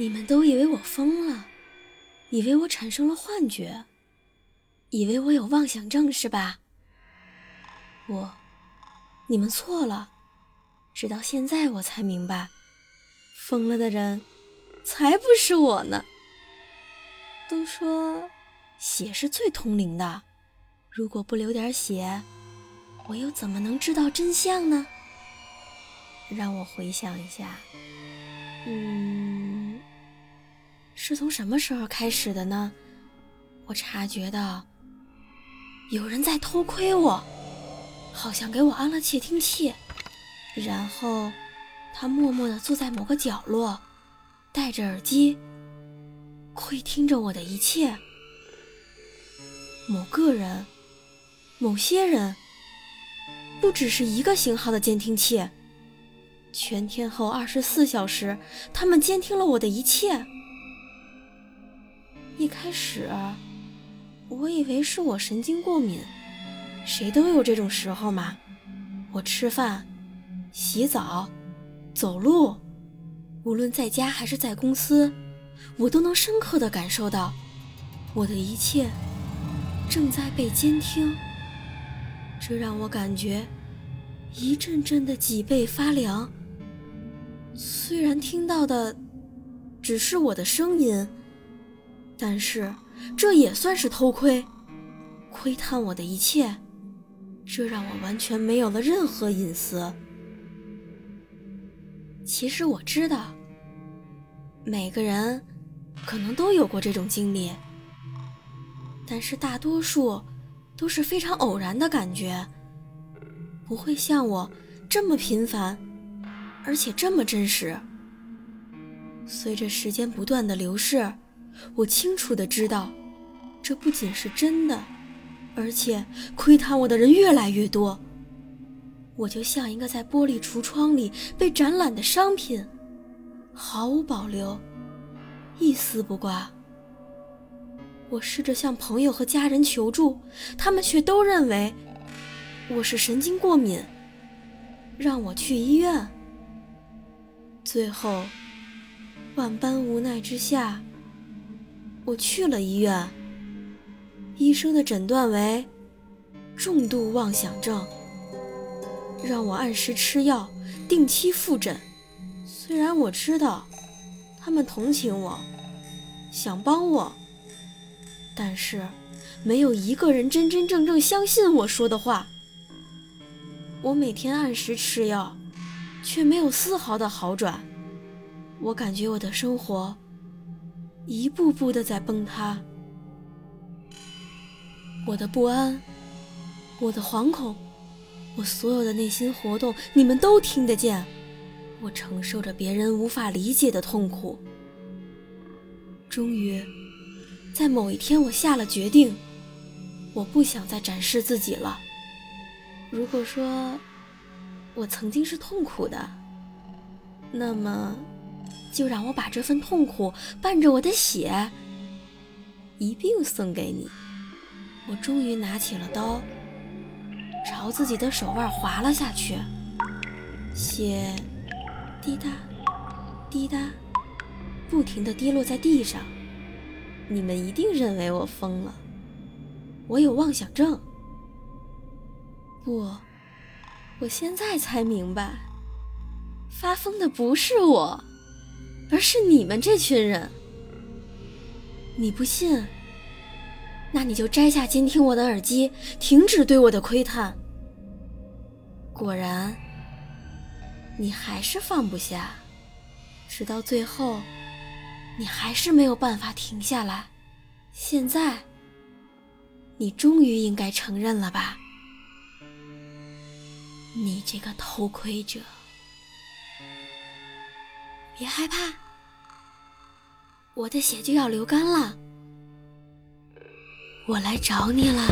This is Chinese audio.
你们都以为我疯了，以为我产生了幻觉，以为我有妄想症是吧？我，你们错了。直到现在我才明白，疯了的人才不是我呢。都说血是最通灵的，如果不流点血，我又怎么能知道真相呢？让我回想一下，嗯。是从什么时候开始的呢？我察觉到有人在偷窥我，好像给我安了窃听器，然后他默默地坐在某个角落，戴着耳机，窥听着我的一切。某个人，某些人，不只是一个型号的监听器，全天候二十四小时，他们监听了我的一切。一开始，我以为是我神经过敏，谁都有这种时候嘛。我吃饭、洗澡、走路，无论在家还是在公司，我都能深刻的感受到，我的一切正在被监听。这让我感觉一阵阵的脊背发凉。虽然听到的只是我的声音。但是，这也算是偷窥，窥探我的一切，这让我完全没有了任何隐私。其实我知道，每个人可能都有过这种经历，但是大多数都是非常偶然的感觉，不会像我这么频繁，而且这么真实。随着时间不断的流逝。我清楚的知道，这不仅是真的，而且窥探我的人越来越多。我就像一个在玻璃橱窗里被展览的商品，毫无保留，一丝不挂。我试着向朋友和家人求助，他们却都认为我是神经过敏，让我去医院。最后，万般无奈之下。我去了医院，医生的诊断为重度妄想症，让我按时吃药，定期复诊。虽然我知道他们同情我，想帮我，但是没有一个人真真正正相信我说的话。我每天按时吃药，却没有丝毫的好转。我感觉我的生活。一步步的在崩塌，我的不安，我的惶恐，我所有的内心活动，你们都听得见。我承受着别人无法理解的痛苦。终于，在某一天，我下了决定，我不想再展示自己了。如果说我曾经是痛苦的，那么。就让我把这份痛苦伴着我的血一并送给你。我终于拿起了刀，朝自己的手腕划了下去，血滴答滴答不停地滴落在地上。你们一定认为我疯了，我有妄想症。不，我现在才明白，发疯的不是我。而是你们这群人，你不信？那你就摘下监听我的耳机，停止对我的窥探。果然，你还是放不下，直到最后，你还是没有办法停下来。现在，你终于应该承认了吧？你这个偷窥者。别害怕我的血就要流干了。我来找你了。